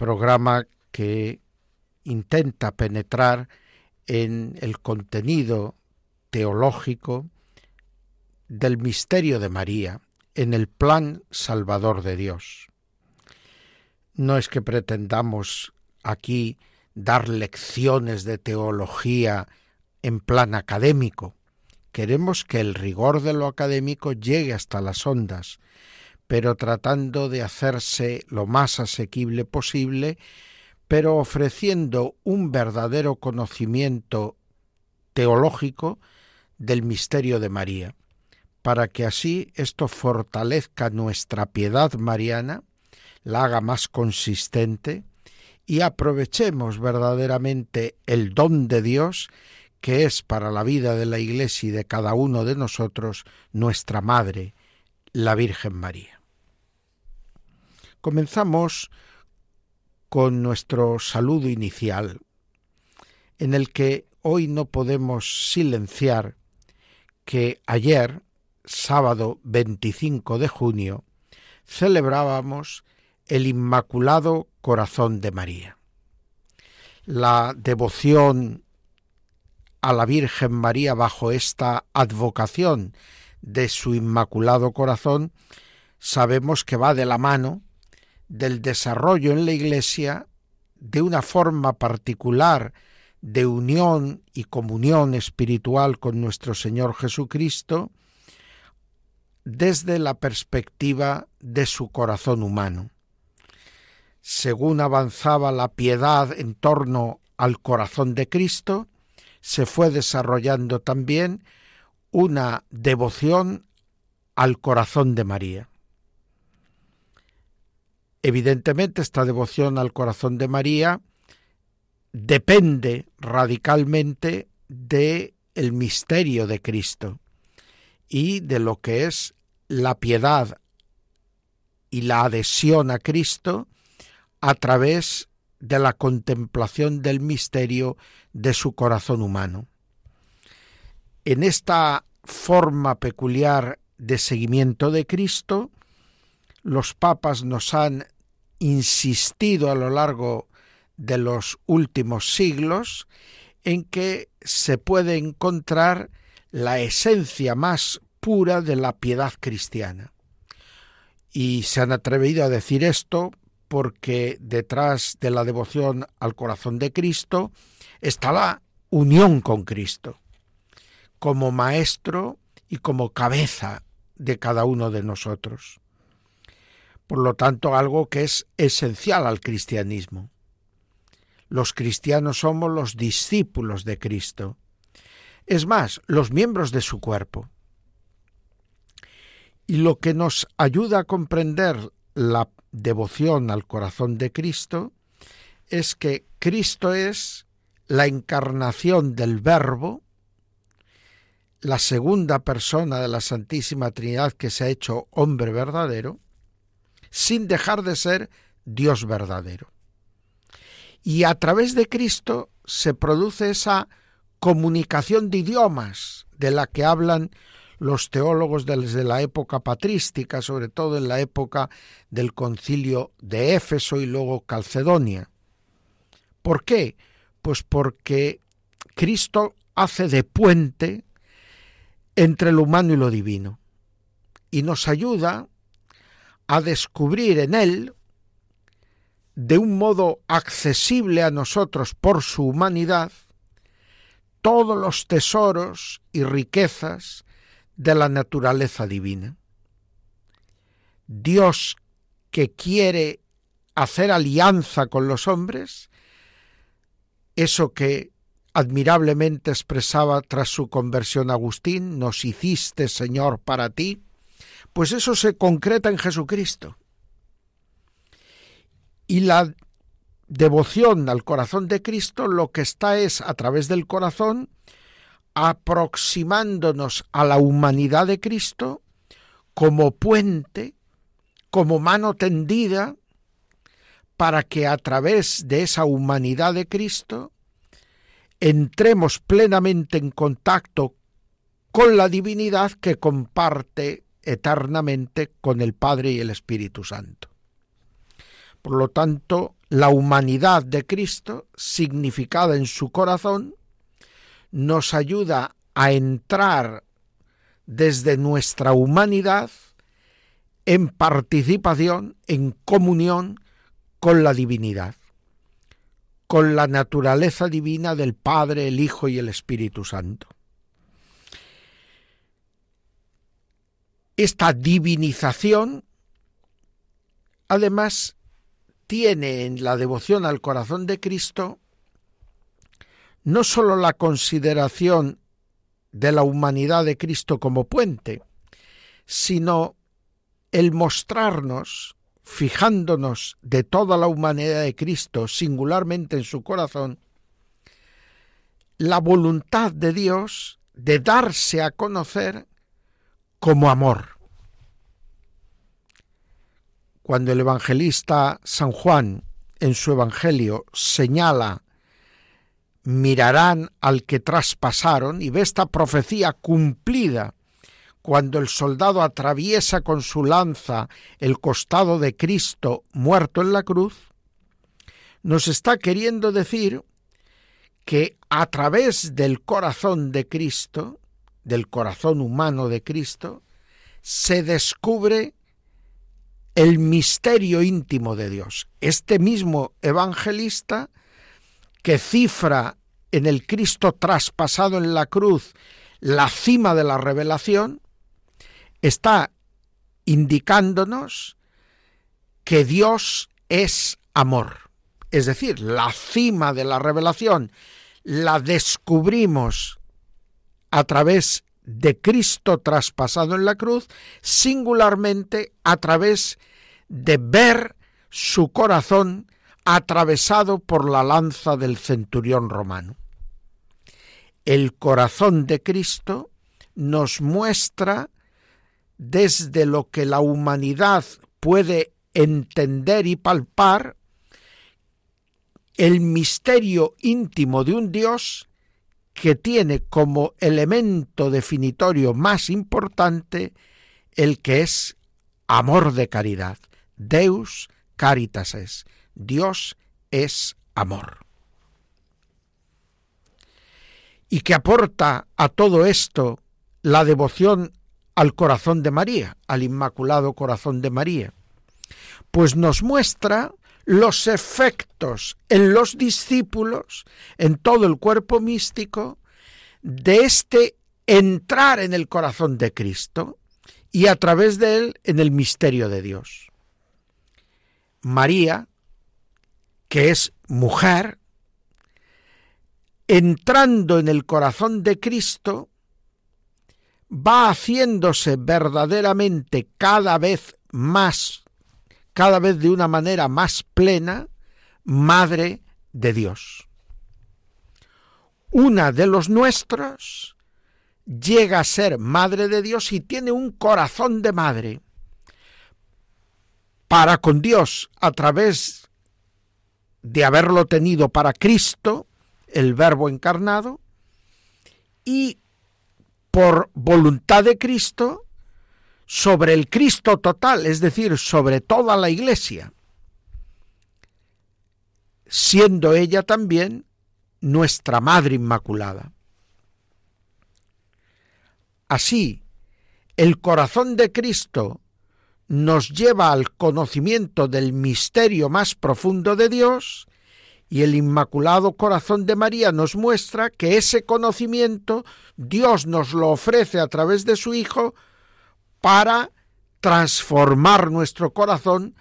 programa que intenta penetrar en el contenido teológico del misterio de María, en el plan salvador de Dios. No es que pretendamos aquí dar lecciones de teología en plan académico. Queremos que el rigor de lo académico llegue hasta las ondas, pero tratando de hacerse lo más asequible posible, pero ofreciendo un verdadero conocimiento teológico del misterio de María, para que así esto fortalezca nuestra piedad mariana, la haga más consistente, y aprovechemos verdaderamente el don de Dios que es para la vida de la Iglesia y de cada uno de nosotros nuestra Madre, la Virgen María. Comenzamos con nuestro saludo inicial, en el que hoy no podemos silenciar que ayer, sábado 25 de junio, celebrábamos el Inmaculado Corazón de María. La devoción a la Virgen María bajo esta advocación de su Inmaculado Corazón, sabemos que va de la mano del desarrollo en la Iglesia de una forma particular de unión y comunión espiritual con nuestro Señor Jesucristo desde la perspectiva de su corazón humano según avanzaba la piedad en torno al corazón de Cristo, se fue desarrollando también una devoción al corazón de María. Evidentemente esta devoción al corazón de María depende radicalmente de misterio de Cristo y de lo que es la piedad y la adhesión a Cristo a través de la contemplación del misterio de su corazón humano. En esta forma peculiar de seguimiento de Cristo, los papas nos han insistido a lo largo de los últimos siglos en que se puede encontrar la esencia más pura de la piedad cristiana. Y se han atrevido a decir esto porque detrás de la devoción al corazón de Cristo está la unión con Cristo, como maestro y como cabeza de cada uno de nosotros. Por lo tanto, algo que es esencial al cristianismo. Los cristianos somos los discípulos de Cristo. Es más, los miembros de su cuerpo. Y lo que nos ayuda a comprender la devoción al corazón de Cristo es que Cristo es la encarnación del Verbo, la segunda persona de la Santísima Trinidad que se ha hecho hombre verdadero, sin dejar de ser Dios verdadero. Y a través de Cristo se produce esa comunicación de idiomas de la que hablan los teólogos desde la época patrística, sobre todo en la época del concilio de Éfeso y luego Calcedonia. ¿Por qué? Pues porque Cristo hace de puente entre lo humano y lo divino y nos ayuda a descubrir en Él, de un modo accesible a nosotros por su humanidad, todos los tesoros y riquezas de la naturaleza divina. Dios que quiere hacer alianza con los hombres, eso que admirablemente expresaba tras su conversión Agustín, nos hiciste Señor para ti, pues eso se concreta en Jesucristo. Y la devoción al corazón de Cristo lo que está es a través del corazón aproximándonos a la humanidad de Cristo como puente, como mano tendida, para que a través de esa humanidad de Cristo entremos plenamente en contacto con la divinidad que comparte eternamente con el Padre y el Espíritu Santo. Por lo tanto, la humanidad de Cristo, significada en su corazón, nos ayuda a entrar desde nuestra humanidad en participación, en comunión con la divinidad, con la naturaleza divina del Padre, el Hijo y el Espíritu Santo. Esta divinización, además, tiene en la devoción al corazón de Cristo no sólo la consideración de la humanidad de Cristo como puente, sino el mostrarnos, fijándonos de toda la humanidad de Cristo singularmente en su corazón, la voluntad de Dios de darse a conocer como amor. Cuando el evangelista San Juan en su Evangelio señala mirarán al que traspasaron y ve esta profecía cumplida cuando el soldado atraviesa con su lanza el costado de Cristo muerto en la cruz, nos está queriendo decir que a través del corazón de Cristo, del corazón humano de Cristo, se descubre el misterio íntimo de Dios. Este mismo evangelista que cifra en el Cristo traspasado en la cruz la cima de la revelación, está indicándonos que Dios es amor. Es decir, la cima de la revelación la descubrimos a través de Cristo traspasado en la cruz, singularmente a través de ver su corazón atravesado por la lanza del centurión romano. El corazón de Cristo nos muestra desde lo que la humanidad puede entender y palpar el misterio íntimo de un Dios que tiene como elemento definitorio más importante el que es amor de caridad. Deus caritas es. Dios es amor. ¿Y que aporta a todo esto la devoción al corazón de María, al Inmaculado Corazón de María? Pues nos muestra los efectos en los discípulos, en todo el cuerpo místico, de este entrar en el corazón de Cristo y a través de él en el misterio de Dios. María que es mujer, entrando en el corazón de Cristo, va haciéndose verdaderamente cada vez más, cada vez de una manera más plena, Madre de Dios. Una de los nuestros llega a ser Madre de Dios y tiene un corazón de madre para con Dios a través de haberlo tenido para Cristo, el Verbo encarnado, y por voluntad de Cristo, sobre el Cristo total, es decir, sobre toda la Iglesia, siendo ella también nuestra Madre Inmaculada. Así, el corazón de Cristo nos lleva al conocimiento del misterio más profundo de Dios y el Inmaculado Corazón de María nos muestra que ese conocimiento Dios nos lo ofrece a través de su Hijo para transformar nuestro corazón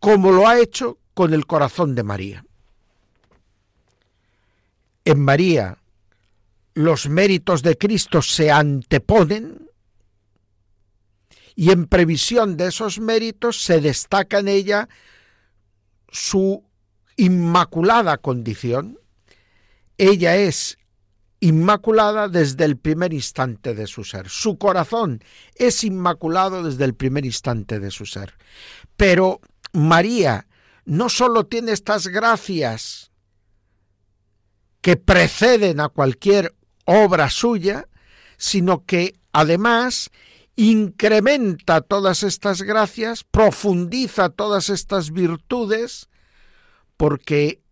como lo ha hecho con el corazón de María. En María los méritos de Cristo se anteponen y en previsión de esos méritos se destaca en ella su inmaculada condición, ella es inmaculada desde el primer instante de su ser. Su corazón es inmaculado desde el primer instante de su ser. Pero María no solo tiene estas gracias que preceden a cualquier obra suya, sino que además incrementa todas estas gracias, profundiza todas estas virtudes, porque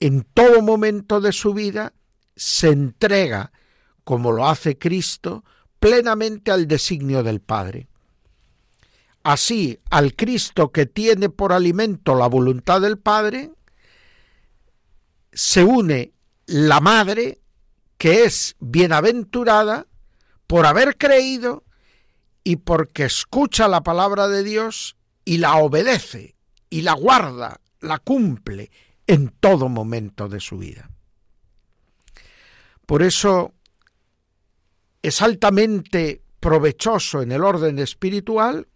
en todo momento de su vida se entrega, como lo hace Cristo, plenamente al designio del Padre. Así, al Cristo que tiene por alimento la voluntad del Padre, se une la Madre, que es bienaventurada por haber creído y porque escucha la palabra de Dios y la obedece y la guarda, la cumple en todo momento de su vida. Por eso es altamente provechoso en el orden espiritual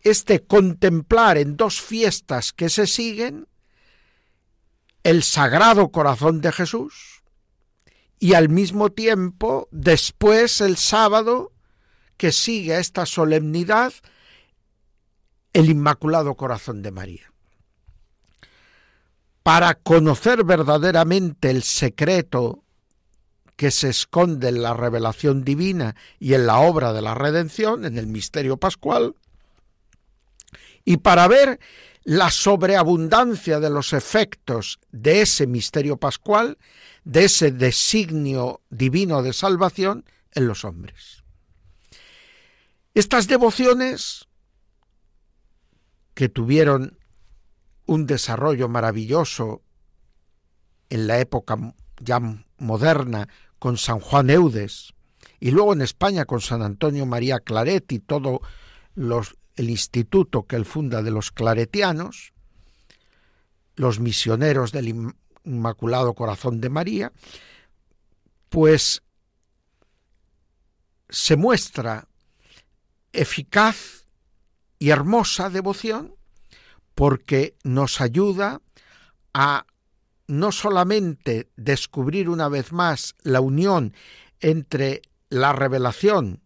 este contemplar en dos fiestas que se siguen el Sagrado Corazón de Jesús y al mismo tiempo después el sábado que sigue a esta solemnidad el Inmaculado Corazón de María. Para conocer verdaderamente el secreto que se esconde en la revelación divina y en la obra de la redención, en el misterio pascual, y para ver la sobreabundancia de los efectos de ese misterio pascual, de ese designio divino de salvación en los hombres. Estas devociones que tuvieron un desarrollo maravilloso en la época ya moderna con San Juan Eudes y luego en España con San Antonio María Claret y todo el instituto que él funda de los claretianos, los misioneros del Inmaculado Corazón de María, pues se muestra eficaz y hermosa devoción porque nos ayuda a no solamente descubrir una vez más la unión entre la revelación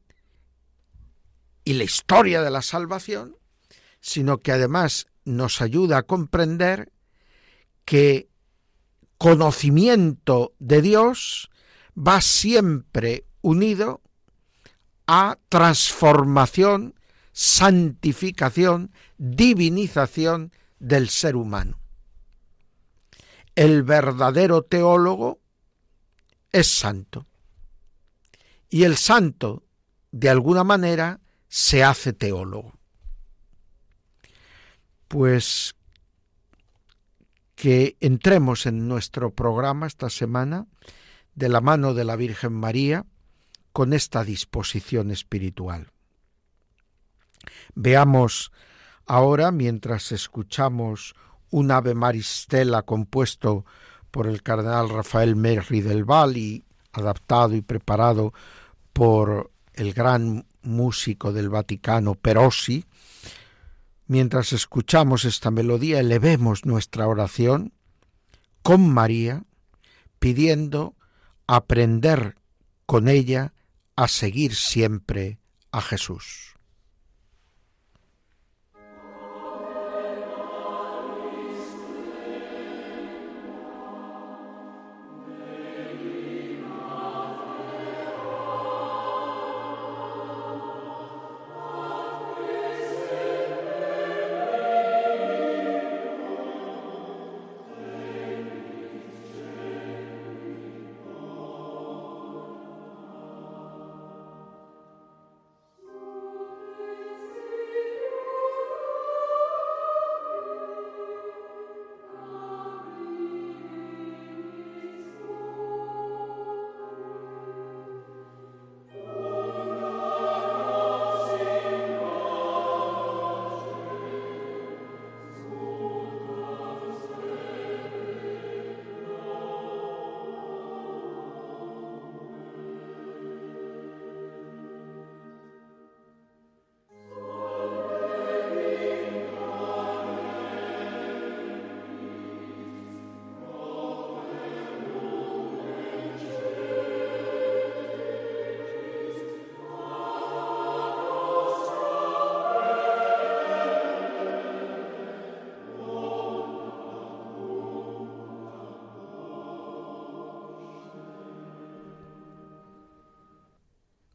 y la historia de la salvación, sino que además nos ayuda a comprender que conocimiento de Dios va siempre unido a transformación, santificación, divinización del ser humano. El verdadero teólogo es santo. Y el santo, de alguna manera, se hace teólogo. Pues que entremos en nuestro programa esta semana de la mano de la Virgen María con esta disposición espiritual. Veamos ahora, mientras escuchamos un Ave Maristela compuesto por el cardenal Rafael Merri del Val y adaptado y preparado por el gran músico del Vaticano Perosi, mientras escuchamos esta melodía, elevemos nuestra oración con María, pidiendo aprender con ella a seguir siempre a Jesús.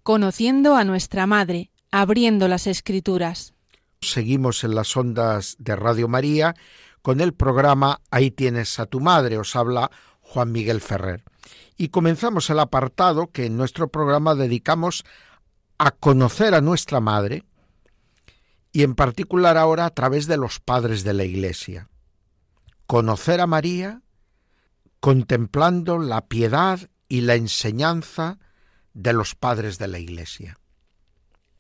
Conociendo a nuestra Madre, abriendo las Escrituras. Seguimos en las ondas de Radio María con el programa Ahí tienes a tu madre, os habla Juan Miguel Ferrer. Y comenzamos el apartado que en nuestro programa dedicamos a conocer a nuestra madre y en particular ahora a través de los padres de la Iglesia. Conocer a María contemplando la piedad y la enseñanza de los padres de la Iglesia.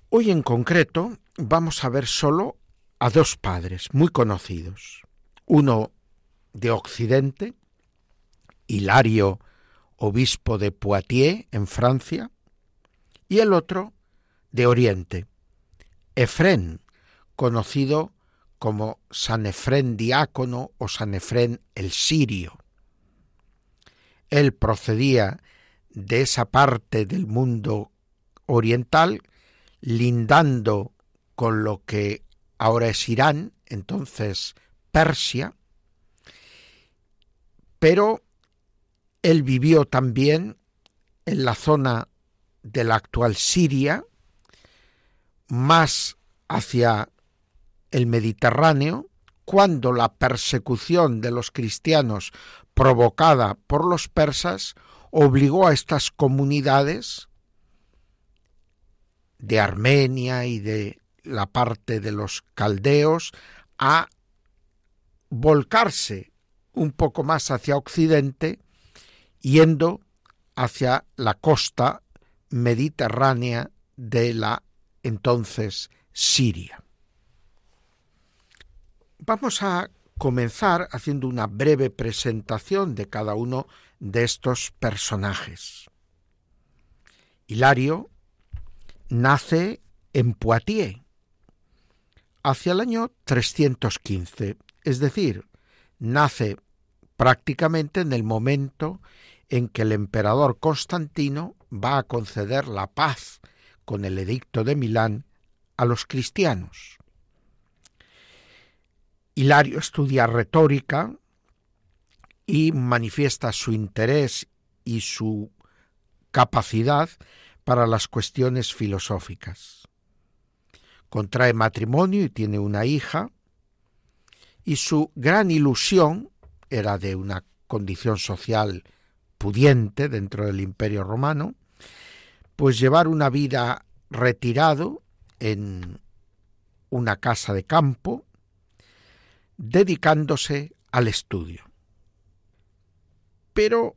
Hoy en concreto vamos a ver solo a dos padres muy conocidos. Uno de Occidente, Hilario, obispo de Poitiers, en Francia, y el otro de Oriente, Efrén, conocido como San Efrén diácono o San Efrén el sirio. Él procedía de esa parte del mundo oriental, lindando con lo que ahora es Irán, entonces Persia, pero él vivió también en la zona de la actual Siria, más hacia el Mediterráneo, cuando la persecución de los cristianos provocada por los persas obligó a estas comunidades de Armenia y de la parte de los caldeos a volcarse un poco más hacia occidente, yendo hacia la costa mediterránea de la entonces Siria. Vamos a comenzar haciendo una breve presentación de cada uno de estos personajes. Hilario nace en Poitiers hacia el año 315, es decir, nace prácticamente en el momento en que el emperador Constantino va a conceder la paz con el edicto de Milán a los cristianos. Hilario estudia retórica y manifiesta su interés y su capacidad para las cuestiones filosóficas. Contrae matrimonio y tiene una hija, y su gran ilusión era de una condición social pudiente dentro del imperio romano, pues llevar una vida retirado en una casa de campo, dedicándose al estudio. Pero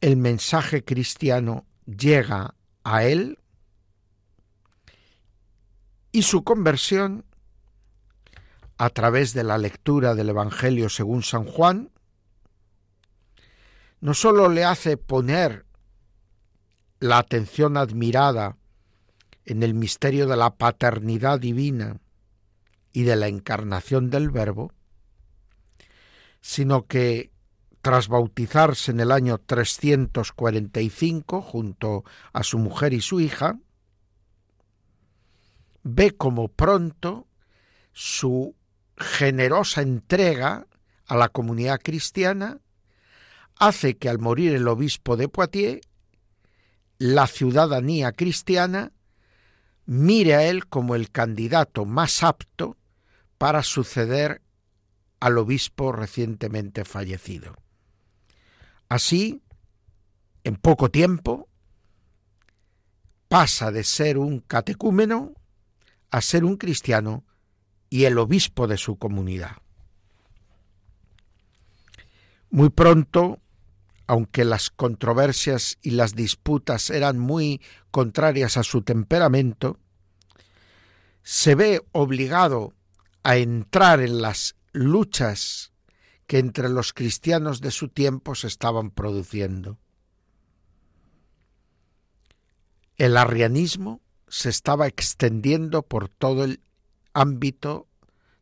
el mensaje cristiano llega a él y su conversión a través de la lectura del Evangelio según San Juan no sólo le hace poner la atención admirada en el misterio de la paternidad divina y de la encarnación del Verbo, sino que tras bautizarse en el año 345 junto a su mujer y su hija, ve como pronto su generosa entrega a la comunidad cristiana hace que al morir el obispo de Poitiers, la ciudadanía cristiana mire a él como el candidato más apto para suceder al obispo recientemente fallecido. Así, en poco tiempo, pasa de ser un catecúmeno a ser un cristiano y el obispo de su comunidad. Muy pronto, aunque las controversias y las disputas eran muy contrarias a su temperamento, se ve obligado a entrar en las luchas que entre los cristianos de su tiempo se estaban produciendo. El arrianismo se estaba extendiendo por todo el ámbito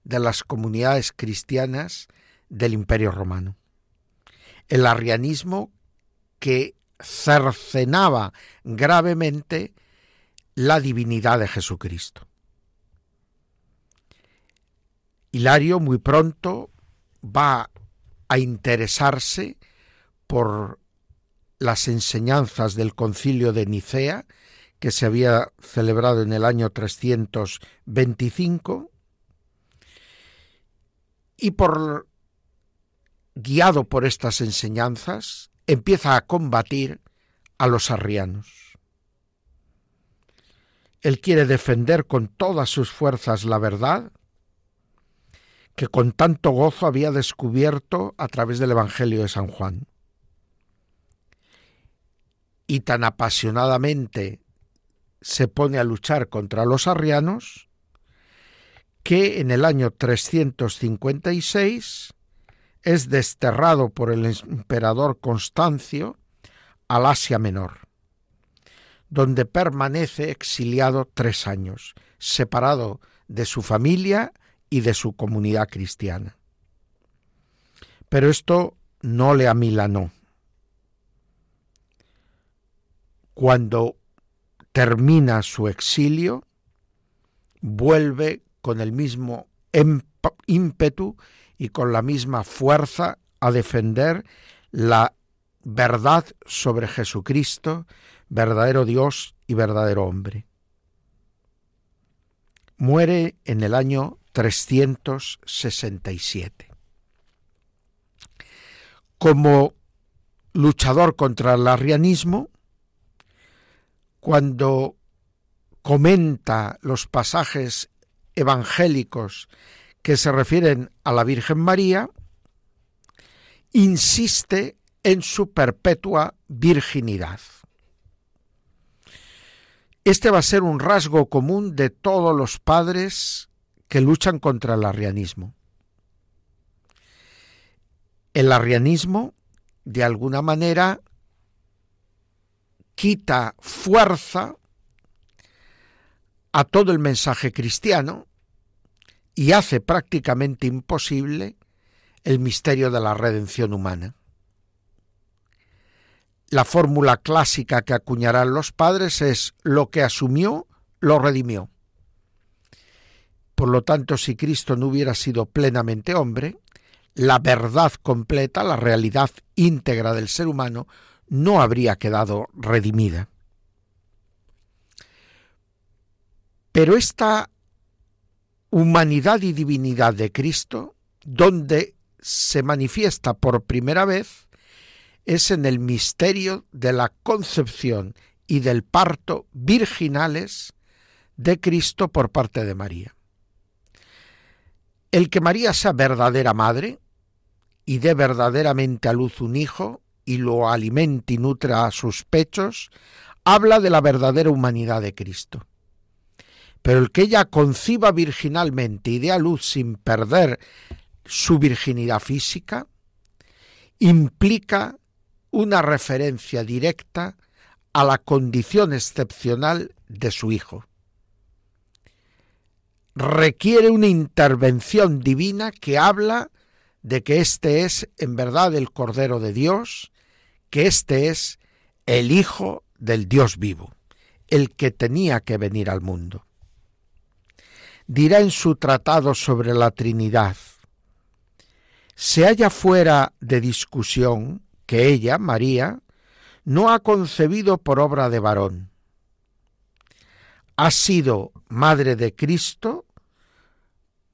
de las comunidades cristianas del Imperio Romano. El arrianismo que cercenaba gravemente la divinidad de Jesucristo. Hilario muy pronto va a interesarse por las enseñanzas del concilio de Nicea que se había celebrado en el año 325 y por guiado por estas enseñanzas empieza a combatir a los arrianos. Él quiere defender con todas sus fuerzas la verdad que con tanto gozo había descubierto a través del Evangelio de San Juan. Y tan apasionadamente se pone a luchar contra los arrianos que en el año 356 es desterrado por el emperador Constancio al Asia Menor, donde permanece exiliado tres años, separado de su familia y de su comunidad cristiana. Pero esto no le amilanó. Cuando termina su exilio, vuelve con el mismo ímpetu y con la misma fuerza a defender la verdad sobre Jesucristo, verdadero Dios y verdadero hombre. Muere en el año 367. Como luchador contra el arrianismo, cuando comenta los pasajes evangélicos que se refieren a la Virgen María, insiste en su perpetua virginidad. Este va a ser un rasgo común de todos los padres que luchan contra el arrianismo. El arrianismo, de alguna manera, quita fuerza a todo el mensaje cristiano y hace prácticamente imposible el misterio de la redención humana. La fórmula clásica que acuñarán los padres es lo que asumió, lo redimió. Por lo tanto, si Cristo no hubiera sido plenamente hombre, la verdad completa, la realidad íntegra del ser humano, no habría quedado redimida. Pero esta humanidad y divinidad de Cristo, donde se manifiesta por primera vez, es en el misterio de la concepción y del parto virginales de Cristo por parte de María. El que María sea verdadera madre y dé verdaderamente a luz un hijo y lo alimente y nutra a sus pechos, habla de la verdadera humanidad de Cristo. Pero el que ella conciba virginalmente y dé a luz sin perder su virginidad física, implica una referencia directa a la condición excepcional de su hijo requiere una intervención divina que habla de que este es en verdad el Cordero de Dios, que este es el Hijo del Dios vivo, el que tenía que venir al mundo. Dirá en su tratado sobre la Trinidad, se halla fuera de discusión que ella, María, no ha concebido por obra de varón. Ha sido madre de Cristo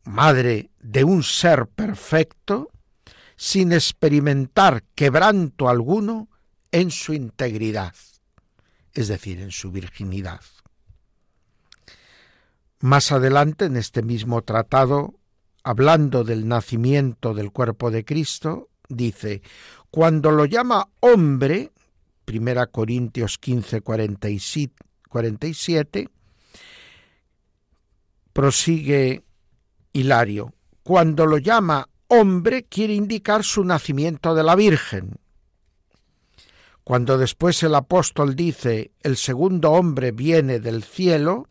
madre de un ser perfecto, sin experimentar quebranto alguno en su integridad, es decir, en su virginidad. Más adelante, en este mismo tratado, hablando del nacimiento del cuerpo de Cristo, dice, cuando lo llama hombre, 1 Corintios 15, 47, prosigue Hilario. Cuando lo llama hombre quiere indicar su nacimiento de la Virgen. Cuando después el apóstol dice el segundo hombre viene del cielo,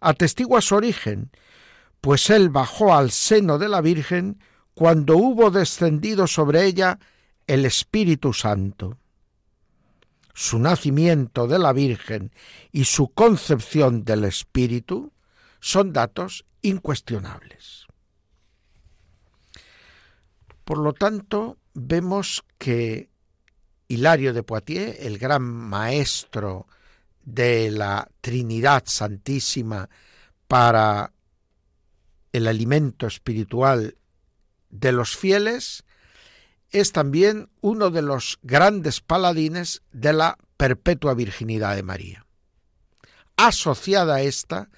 atestigua su origen, pues él bajó al seno de la Virgen cuando hubo descendido sobre ella el Espíritu Santo. Su nacimiento de la Virgen y su concepción del Espíritu son datos incuestionables. Por lo tanto, vemos que Hilario de Poitiers, el gran maestro de la Trinidad Santísima para el alimento espiritual de los fieles, es también uno de los grandes paladines de la perpetua virginidad de María. Asociada esta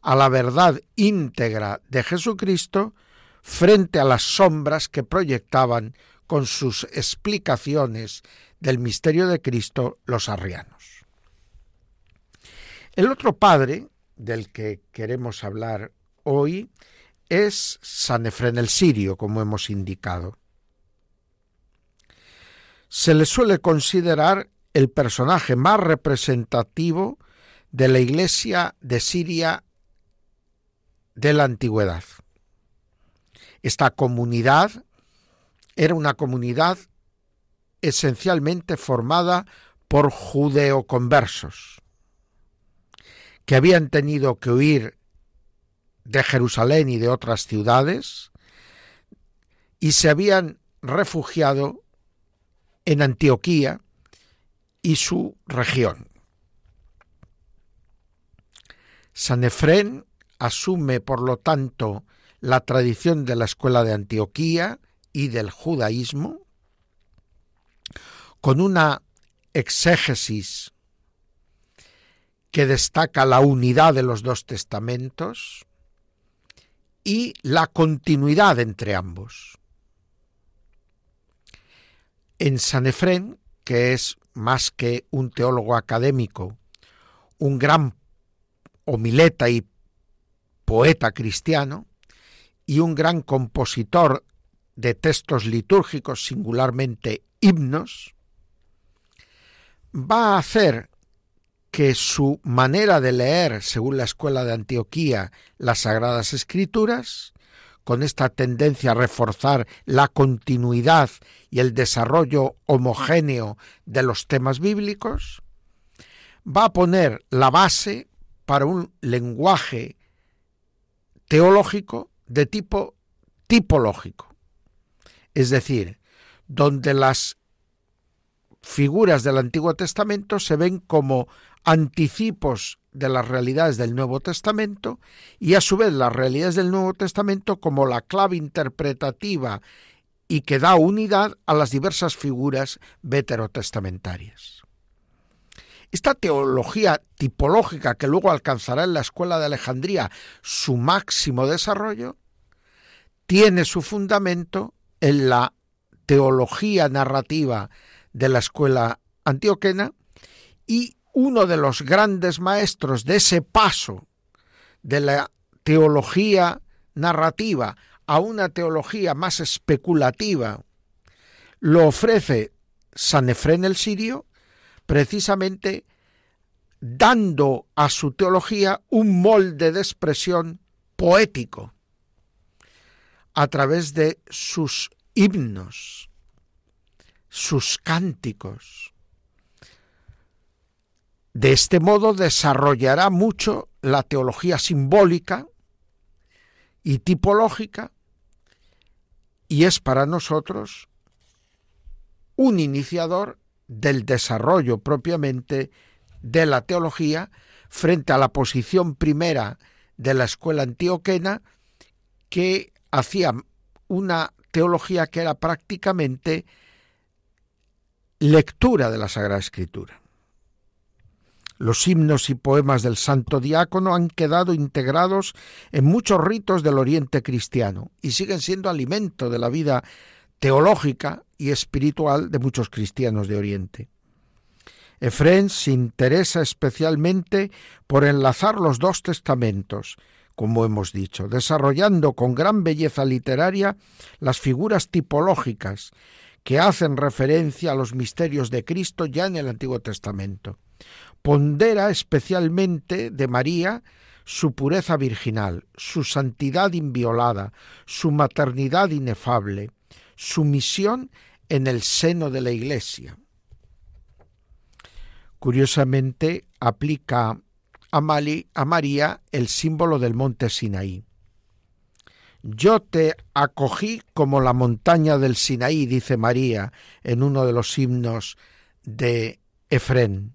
a la verdad íntegra de Jesucristo frente a las sombras que proyectaban con sus explicaciones del misterio de Cristo los arrianos. El otro padre del que queremos hablar hoy es San Efren el Sirio, como hemos indicado. Se le suele considerar el personaje más representativo de la Iglesia de Siria de la antigüedad. Esta comunidad era una comunidad esencialmente formada por judeoconversos, que habían tenido que huir de Jerusalén y de otras ciudades y se habían refugiado en Antioquía y su región. San Efrén asume, por lo tanto, la tradición de la escuela de Antioquía y del judaísmo, con una exégesis que destaca la unidad de los dos testamentos y la continuidad entre ambos. En San Efrén, que es más que un teólogo académico, un gran homileta y poeta cristiano y un gran compositor de textos litúrgicos, singularmente himnos, va a hacer que su manera de leer, según la escuela de Antioquía, las Sagradas Escrituras, con esta tendencia a reforzar la continuidad y el desarrollo homogéneo de los temas bíblicos, va a poner la base para un lenguaje teológico de tipo tipológico, es decir, donde las figuras del Antiguo Testamento se ven como anticipos de las realidades del Nuevo Testamento y a su vez las realidades del Nuevo Testamento como la clave interpretativa y que da unidad a las diversas figuras veterotestamentarias. Esta teología tipológica que luego alcanzará en la Escuela de Alejandría su máximo desarrollo, tiene su fundamento en la teología narrativa de la Escuela Antioquena y uno de los grandes maestros de ese paso de la teología narrativa a una teología más especulativa, lo ofrece San Efrén el Sirio, precisamente dando a su teología un molde de expresión poético a través de sus himnos, sus cánticos, de este modo desarrollará mucho la teología simbólica y tipológica y es para nosotros un iniciador del desarrollo propiamente de la teología frente a la posición primera de la escuela antioquena que hacía una teología que era prácticamente lectura de la Sagrada Escritura. Los himnos y poemas del santo diácono han quedado integrados en muchos ritos del Oriente cristiano y siguen siendo alimento de la vida teológica y espiritual de muchos cristianos de Oriente. Efrén se interesa especialmente por enlazar los dos testamentos, como hemos dicho, desarrollando con gran belleza literaria las figuras tipológicas que hacen referencia a los misterios de Cristo ya en el Antiguo Testamento pondera especialmente de María su pureza virginal, su santidad inviolada, su maternidad inefable, su misión en el seno de la Iglesia. Curiosamente, aplica a, a María el símbolo del monte Sinaí. Yo te acogí como la montaña del Sinaí, dice María en uno de los himnos de Efrén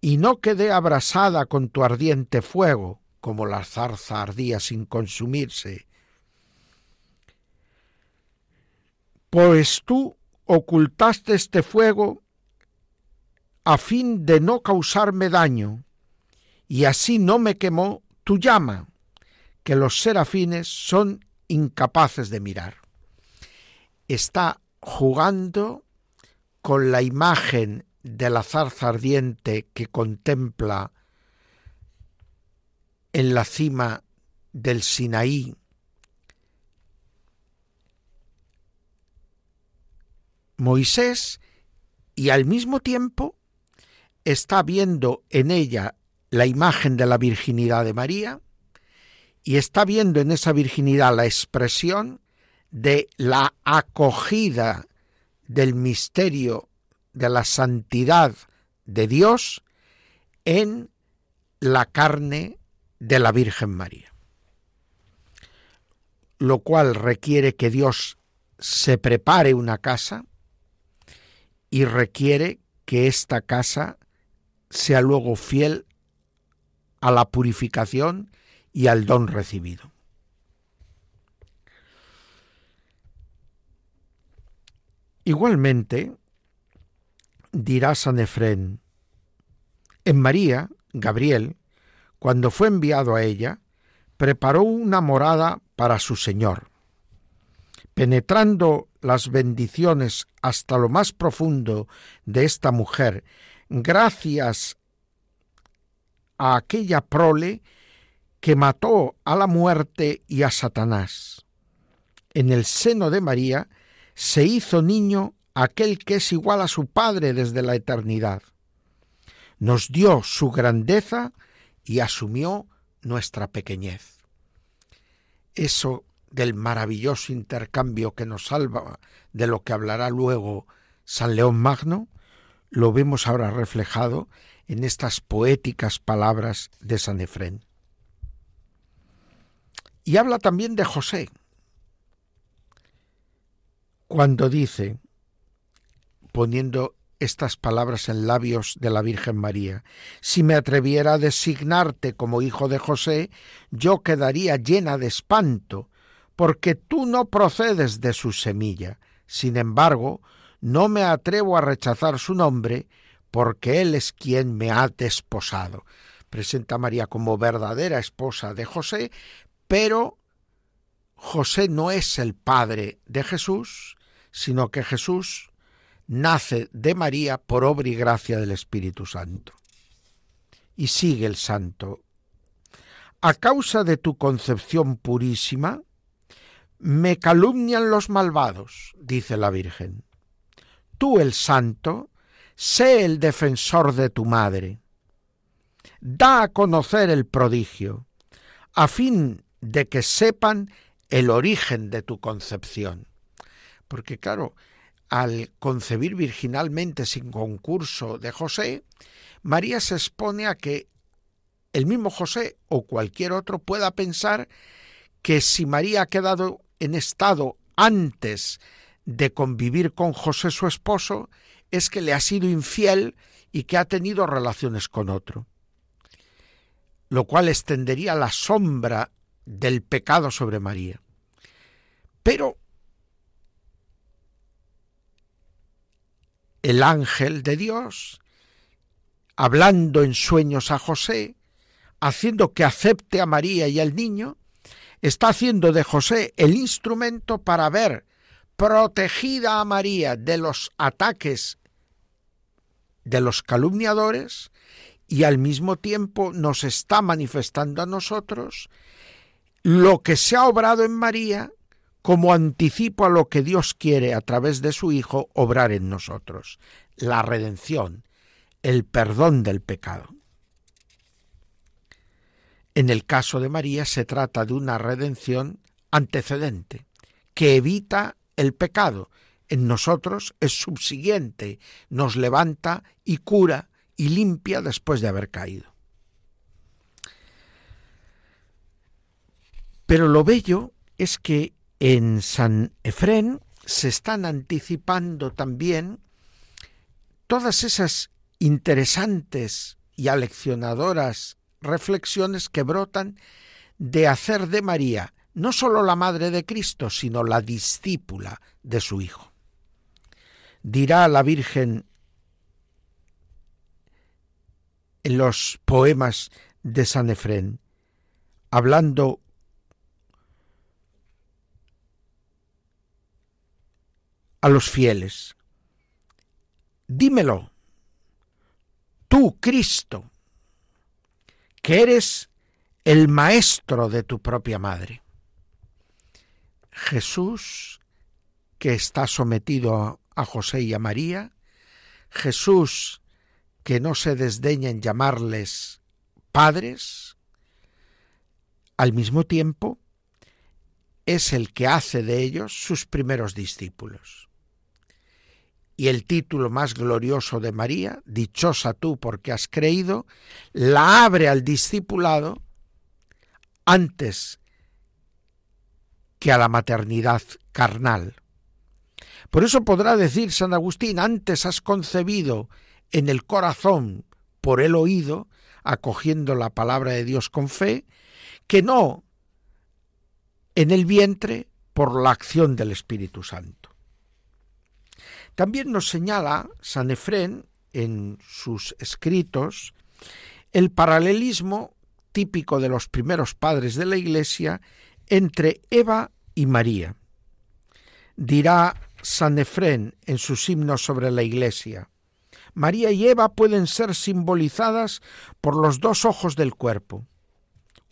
y no quedé abrasada con tu ardiente fuego, como la zarza ardía sin consumirse. Pues tú ocultaste este fuego a fin de no causarme daño, y así no me quemó tu llama, que los serafines son incapaces de mirar. Está jugando con la imagen de la zarza ardiente que contempla en la cima del Sinaí Moisés y al mismo tiempo está viendo en ella la imagen de la virginidad de María y está viendo en esa virginidad la expresión de la acogida del misterio de la santidad de Dios en la carne de la Virgen María. Lo cual requiere que Dios se prepare una casa y requiere que esta casa sea luego fiel a la purificación y al don recibido. Igualmente, dirá San Efrén, en María, Gabriel, cuando fue enviado a ella, preparó una morada para su Señor. Penetrando las bendiciones hasta lo más profundo de esta mujer, gracias a aquella prole que mató a la muerte y a Satanás. En el seno de María se hizo niño aquel que es igual a su Padre desde la eternidad. Nos dio su grandeza y asumió nuestra pequeñez. Eso del maravilloso intercambio que nos salva de lo que hablará luego San León Magno, lo vemos ahora reflejado en estas poéticas palabras de San Efrén. Y habla también de José, cuando dice, poniendo estas palabras en labios de la Virgen María. Si me atreviera a designarte como hijo de José, yo quedaría llena de espanto, porque tú no procedes de su semilla. Sin embargo, no me atrevo a rechazar su nombre, porque Él es quien me ha desposado. Presenta María como verdadera esposa de José, pero José no es el padre de Jesús, sino que Jesús nace de María por obra y gracia del Espíritu Santo. Y sigue el santo. A causa de tu concepción purísima, me calumnian los malvados, dice la Virgen. Tú, el santo, sé el defensor de tu madre. Da a conocer el prodigio, a fin de que sepan el origen de tu concepción. Porque claro, al concebir virginalmente sin concurso de José, María se expone a que el mismo José o cualquier otro pueda pensar que si María ha quedado en estado antes de convivir con José su esposo, es que le ha sido infiel y que ha tenido relaciones con otro, lo cual extendería la sombra del pecado sobre María. Pero el ángel de Dios, hablando en sueños a José, haciendo que acepte a María y al niño, está haciendo de José el instrumento para ver protegida a María de los ataques de los calumniadores y al mismo tiempo nos está manifestando a nosotros lo que se ha obrado en María como anticipo a lo que Dios quiere a través de su Hijo obrar en nosotros, la redención, el perdón del pecado. En el caso de María se trata de una redención antecedente, que evita el pecado. En nosotros es subsiguiente, nos levanta y cura y limpia después de haber caído. Pero lo bello es que en San Efrén se están anticipando también todas esas interesantes y aleccionadoras reflexiones que brotan de hacer de María no sólo la madre de Cristo, sino la discípula de su Hijo. Dirá la Virgen en los poemas de San Efrén, hablando a los fieles, dímelo, tú, Cristo, que eres el maestro de tu propia madre. Jesús, que está sometido a José y a María, Jesús, que no se desdeña en llamarles padres, al mismo tiempo es el que hace de ellos sus primeros discípulos. Y el título más glorioso de María, Dichosa tú porque has creído, la abre al discipulado antes que a la maternidad carnal. Por eso podrá decir San Agustín, antes has concebido en el corazón por el oído, acogiendo la palabra de Dios con fe, que no en el vientre por la acción del Espíritu Santo. También nos señala San Efrén en sus escritos el paralelismo típico de los primeros padres de la Iglesia entre Eva y María. Dirá San Efrén en sus himnos sobre la Iglesia, María y Eva pueden ser simbolizadas por los dos ojos del cuerpo.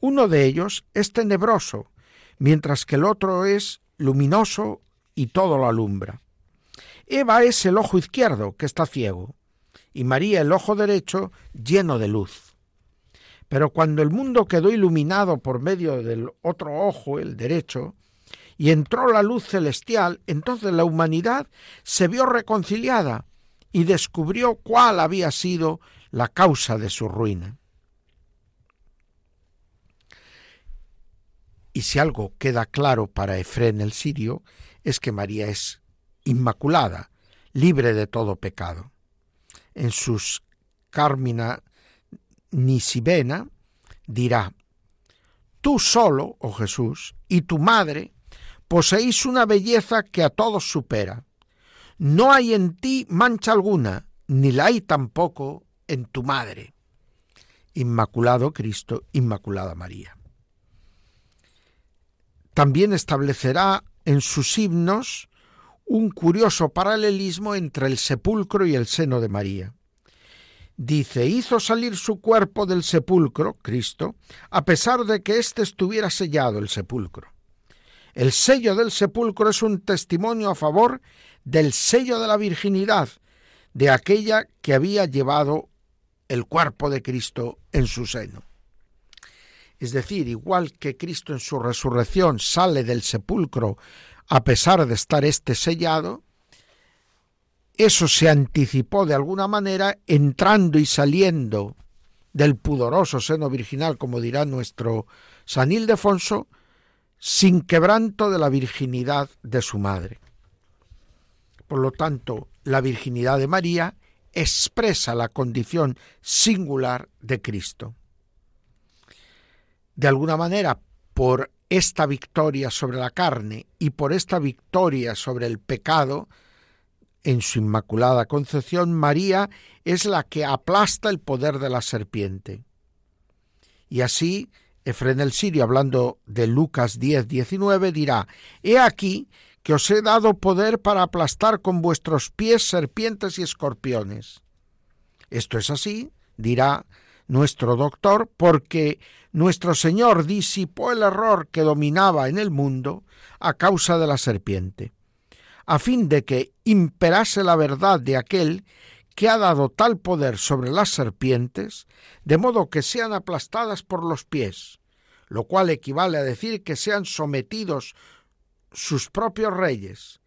Uno de ellos es tenebroso, mientras que el otro es luminoso y todo lo alumbra. Eva es el ojo izquierdo, que está ciego, y María el ojo derecho, lleno de luz. Pero cuando el mundo quedó iluminado por medio del otro ojo, el derecho, y entró la luz celestial, entonces la humanidad se vio reconciliada y descubrió cuál había sido la causa de su ruina. Y si algo queda claro para Efrén el sirio, es que María es inmaculada, libre de todo pecado. En sus Carmina Nisibena dirá, Tú solo, oh Jesús, y tu madre poseéis una belleza que a todos supera. No hay en ti mancha alguna, ni la hay tampoco en tu madre. Inmaculado Cristo, Inmaculada María. También establecerá en sus himnos un curioso paralelismo entre el sepulcro y el seno de María. Dice, hizo salir su cuerpo del sepulcro, Cristo, a pesar de que éste estuviera sellado el sepulcro. El sello del sepulcro es un testimonio a favor del sello de la virginidad, de aquella que había llevado el cuerpo de Cristo en su seno. Es decir, igual que Cristo en su resurrección sale del sepulcro a pesar de estar éste sellado, eso se anticipó de alguna manera entrando y saliendo del pudoroso seno virginal, como dirá nuestro San Ildefonso, sin quebranto de la virginidad de su madre. Por lo tanto, la virginidad de María expresa la condición singular de Cristo. De alguna manera, por esta victoria sobre la carne y por esta victoria sobre el pecado, en su inmaculada concepción, María es la que aplasta el poder de la serpiente. Y así, Efren el Sirio, hablando de Lucas 10, 19, dirá, He aquí que os he dado poder para aplastar con vuestros pies serpientes y escorpiones. Esto es así, dirá nuestro doctor, porque nuestro Señor disipó el error que dominaba en el mundo a causa de la serpiente, a fin de que imperase la verdad de aquel que ha dado tal poder sobre las serpientes, de modo que sean aplastadas por los pies, lo cual equivale a decir que sean sometidos sus propios reyes,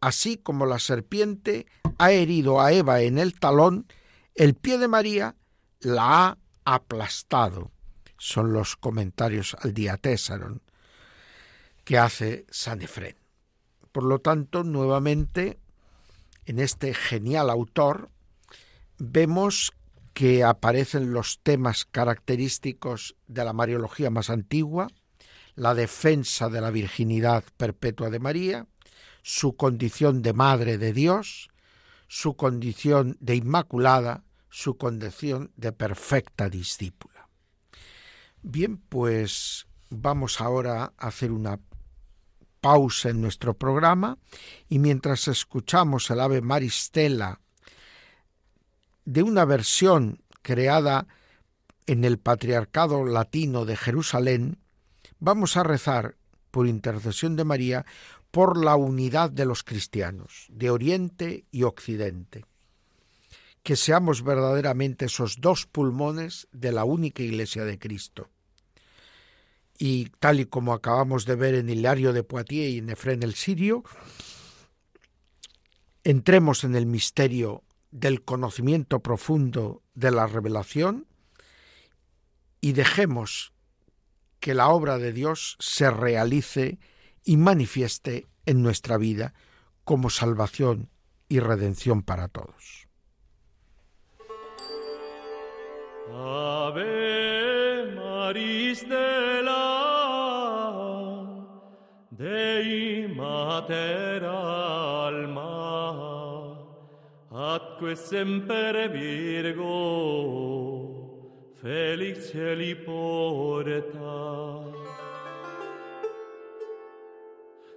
así como la serpiente ha herido a Eva en el talón, el pie de María la ha aplastado. Son los comentarios al diatésaron que hace San Efrén. Por lo tanto, nuevamente, en este genial autor, vemos que aparecen los temas característicos de la Mariología más antigua, la defensa de la virginidad perpetua de María, su condición de Madre de Dios, su condición de Inmaculada, su condición de perfecta discípula. Bien, pues vamos ahora a hacer una pausa en nuestro programa y mientras escuchamos el Ave Maristela de una versión creada en el Patriarcado Latino de Jerusalén, vamos a rezar por intercesión de María por la unidad de los cristianos, de Oriente y Occidente. Que seamos verdaderamente esos dos pulmones de la única Iglesia de Cristo. Y tal y como acabamos de ver en Hilario de Poitiers y en Efrén el Sirio, entremos en el misterio del conocimiento profundo de la revelación y dejemos que la obra de Dios se realice y manifieste en nuestra vida como salvación y redención para todos. Ave Maristela, Dei Mater Alma, atque semper Virgo, Felix celi porta.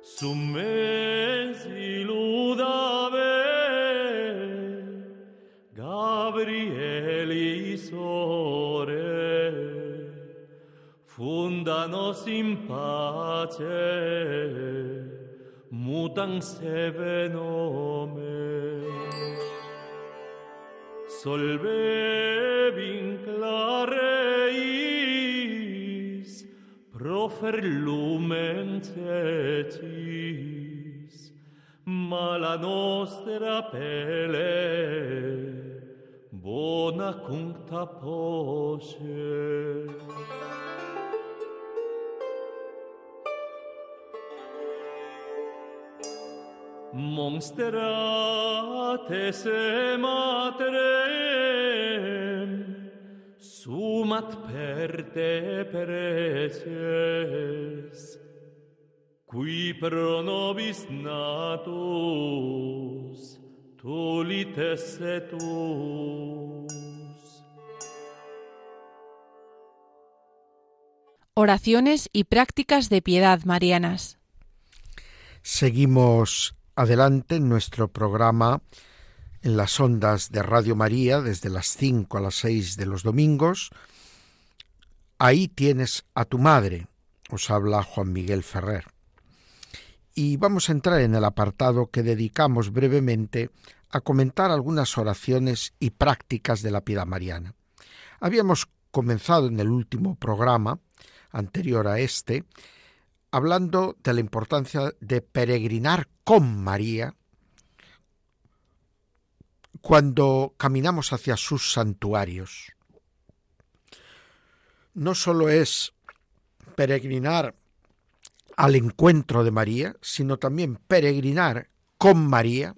Summes iludave Mântuitorule, fundanos în pace, mutan se venome. Solvebin clareis, profer lumen cetis, mala nostra pele, bona cuncta posse. Monsterate se matrem, sumat per te preces, qui pro nobis natus, tulites et Oraciones y prácticas de piedad marianas. Seguimos adelante en nuestro programa en las ondas de Radio María desde las 5 a las 6 de los domingos. Ahí tienes a tu madre, os habla Juan Miguel Ferrer. Y vamos a entrar en el apartado que dedicamos brevemente a comentar algunas oraciones y prácticas de la piedad mariana. Habíamos comenzado en el último programa, anterior a este, hablando de la importancia de peregrinar con María cuando caminamos hacia sus santuarios. No solo es peregrinar al encuentro de María, sino también peregrinar con María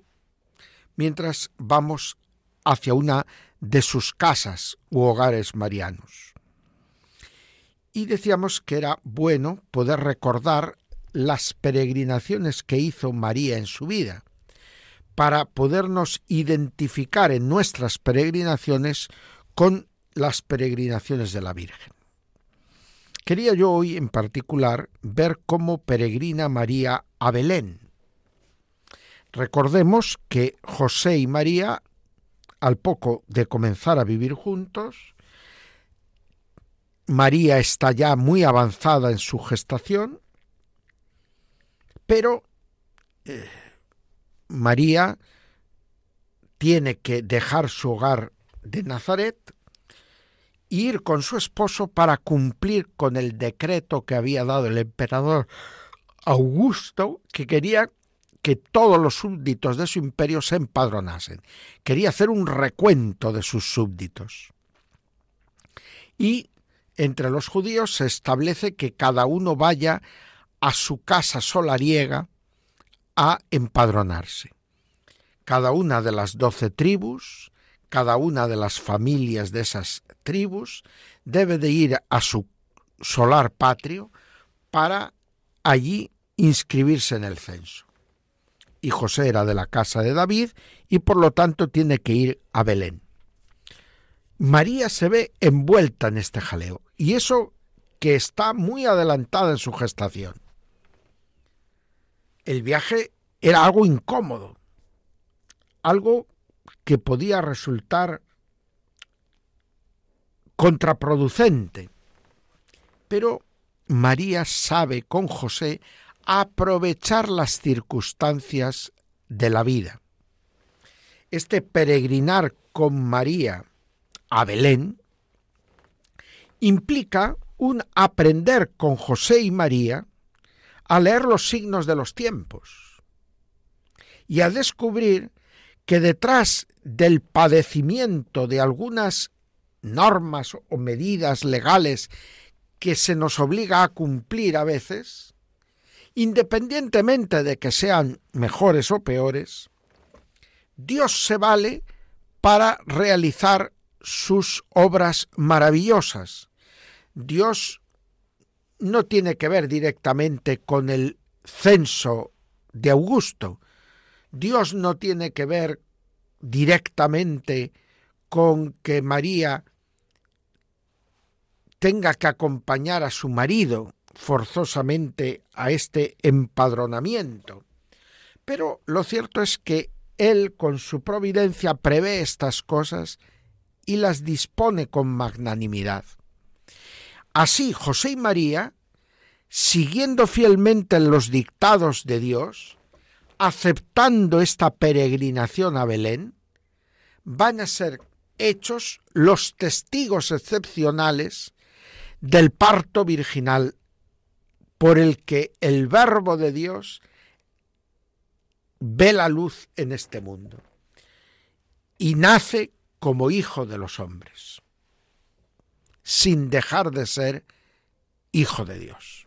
mientras vamos hacia una de sus casas u hogares marianos. Y decíamos que era bueno poder recordar las peregrinaciones que hizo María en su vida, para podernos identificar en nuestras peregrinaciones con las peregrinaciones de la Virgen. Quería yo hoy en particular ver cómo peregrina María a Belén. Recordemos que José y María, al poco de comenzar a vivir juntos, María está ya muy avanzada en su gestación, pero eh, María tiene que dejar su hogar de Nazaret ir con su esposo para cumplir con el decreto que había dado el emperador Augusto, que quería que todos los súbditos de su imperio se empadronasen. Quería hacer un recuento de sus súbditos. Y entre los judíos se establece que cada uno vaya a su casa solariega a empadronarse. Cada una de las doce tribus, cada una de las familias de esas tribus debe de ir a su solar patrio para allí inscribirse en el censo. Y José era de la casa de David y por lo tanto tiene que ir a Belén. María se ve envuelta en este jaleo y eso que está muy adelantada en su gestación. El viaje era algo incómodo, algo que podía resultar contraproducente. Pero María sabe con José aprovechar las circunstancias de la vida. Este peregrinar con María a Belén implica un aprender con José y María a leer los signos de los tiempos y a descubrir que detrás del padecimiento de algunas normas o medidas legales que se nos obliga a cumplir a veces, independientemente de que sean mejores o peores, Dios se vale para realizar sus obras maravillosas. Dios no tiene que ver directamente con el censo de Augusto. Dios no tiene que ver directamente con que María tenga que acompañar a su marido forzosamente a este empadronamiento. Pero lo cierto es que Él con su providencia prevé estas cosas y las dispone con magnanimidad. Así José y María, siguiendo fielmente los dictados de Dios, aceptando esta peregrinación a Belén, van a ser hechos los testigos excepcionales del parto virginal por el que el verbo de Dios ve la luz en este mundo y nace como hijo de los hombres, sin dejar de ser hijo de Dios.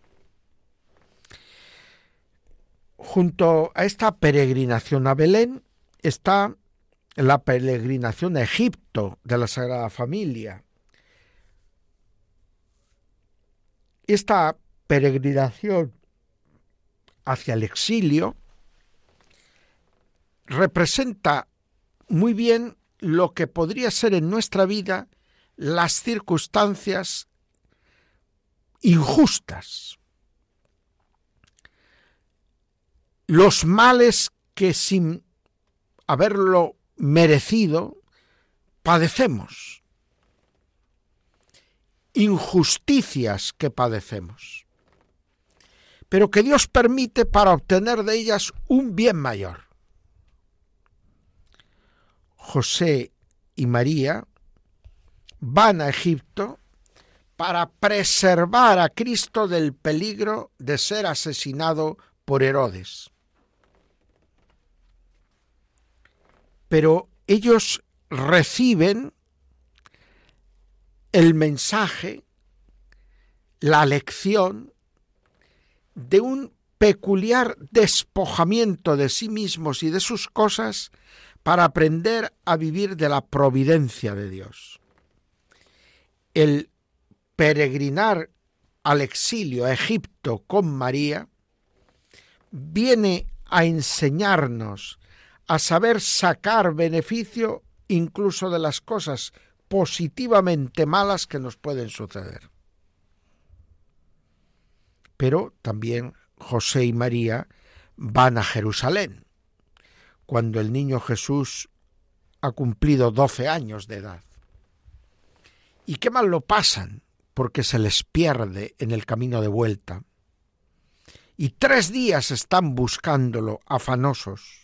Junto a esta peregrinación a Belén está la peregrinación a Egipto de la Sagrada Familia. Esta peregrinación hacia el exilio representa muy bien lo que podría ser en nuestra vida las circunstancias injustas, los males que sin haberlo merecido padecemos, injusticias que padecemos, pero que Dios permite para obtener de ellas un bien mayor. José y María van a Egipto para preservar a Cristo del peligro de ser asesinado por Herodes. Pero ellos reciben el mensaje, la lección de un peculiar despojamiento de sí mismos y de sus cosas para aprender a vivir de la providencia de Dios. El peregrinar al exilio a Egipto con María viene a enseñarnos a saber sacar beneficio incluso de las cosas positivamente malas que nos pueden suceder. Pero también José y María van a Jerusalén cuando el niño Jesús ha cumplido doce años de edad. Y qué mal lo pasan porque se les pierde en el camino de vuelta. Y tres días están buscándolo afanosos.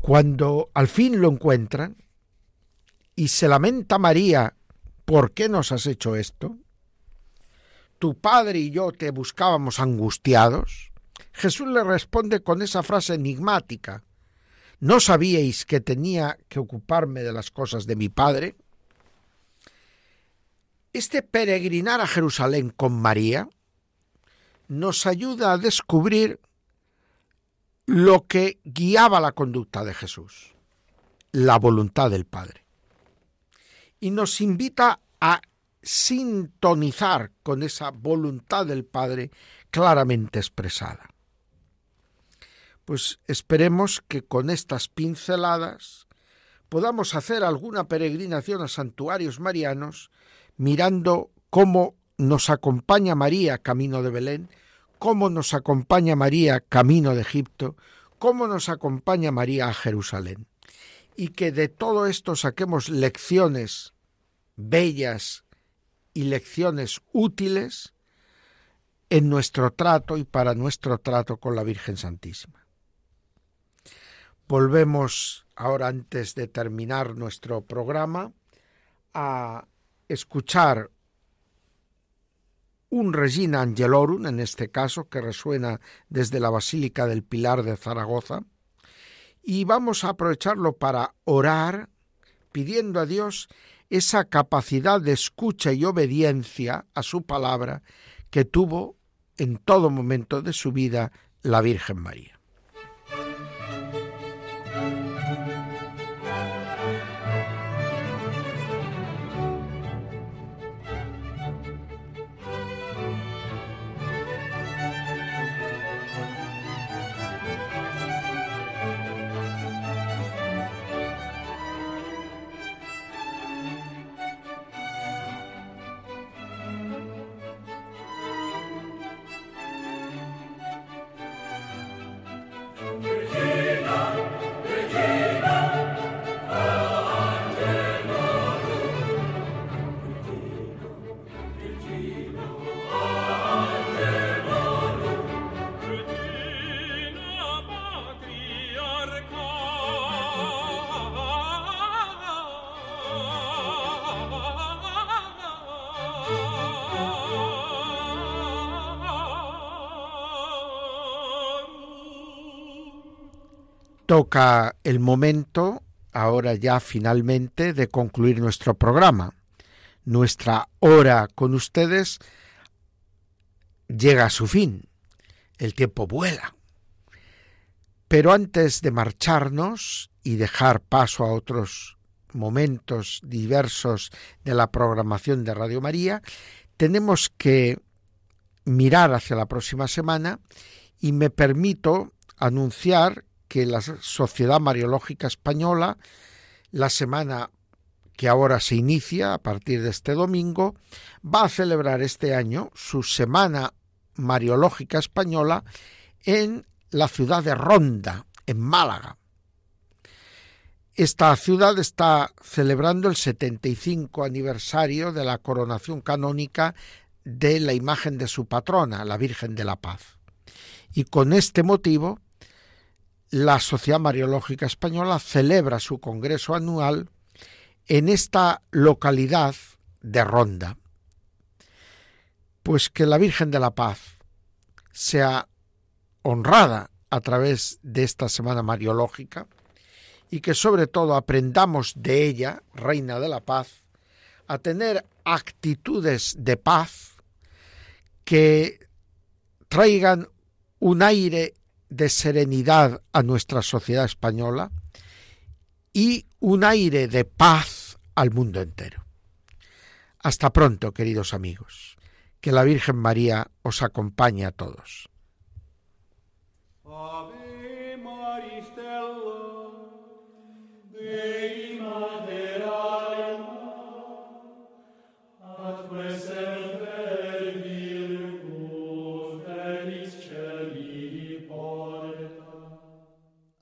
Cuando al fin lo encuentran y se lamenta María, ¿por qué nos has hecho esto? Tu padre y yo te buscábamos angustiados. Jesús le responde con esa frase enigmática. ¿No sabíais que tenía que ocuparme de las cosas de mi Padre? Este peregrinar a Jerusalén con María nos ayuda a descubrir lo que guiaba la conducta de Jesús. la voluntad del Padre. Y nos invita a sintonizar con esa voluntad del Padre claramente expresada. Pues esperemos que con estas pinceladas podamos hacer alguna peregrinación a santuarios marianos mirando cómo nos acompaña María camino de Belén, cómo nos acompaña María camino de Egipto, cómo nos acompaña María a Jerusalén. Y que de todo esto saquemos lecciones bellas y lecciones útiles en nuestro trato y para nuestro trato con la Virgen Santísima. Volvemos ahora antes de terminar nuestro programa a escuchar un Regina Angelorum, en este caso, que resuena desde la Basílica del Pilar de Zaragoza, y vamos a aprovecharlo para orar, pidiendo a Dios esa capacidad de escucha y obediencia a su palabra que tuvo en todo momento de su vida la Virgen María. Toca el momento, ahora ya finalmente, de concluir nuestro programa. Nuestra hora con ustedes llega a su fin. El tiempo vuela. Pero antes de marcharnos y dejar paso a otros momentos diversos de la programación de Radio María, tenemos que mirar hacia la próxima semana y me permito anunciar que la Sociedad Mariológica Española, la semana que ahora se inicia a partir de este domingo, va a celebrar este año su Semana Mariológica Española en la ciudad de Ronda, en Málaga. Esta ciudad está celebrando el 75 aniversario de la coronación canónica de la imagen de su patrona, la Virgen de la Paz. Y con este motivo, la Sociedad Mariológica Española celebra su congreso anual en esta localidad de Ronda. Pues que la Virgen de la Paz sea honrada a través de esta Semana Mariológica y que sobre todo aprendamos de ella, Reina de la Paz, a tener actitudes de paz que traigan un aire de serenidad a nuestra sociedad española y un aire de paz al mundo entero. Hasta pronto, queridos amigos. Que la Virgen María os acompañe a todos.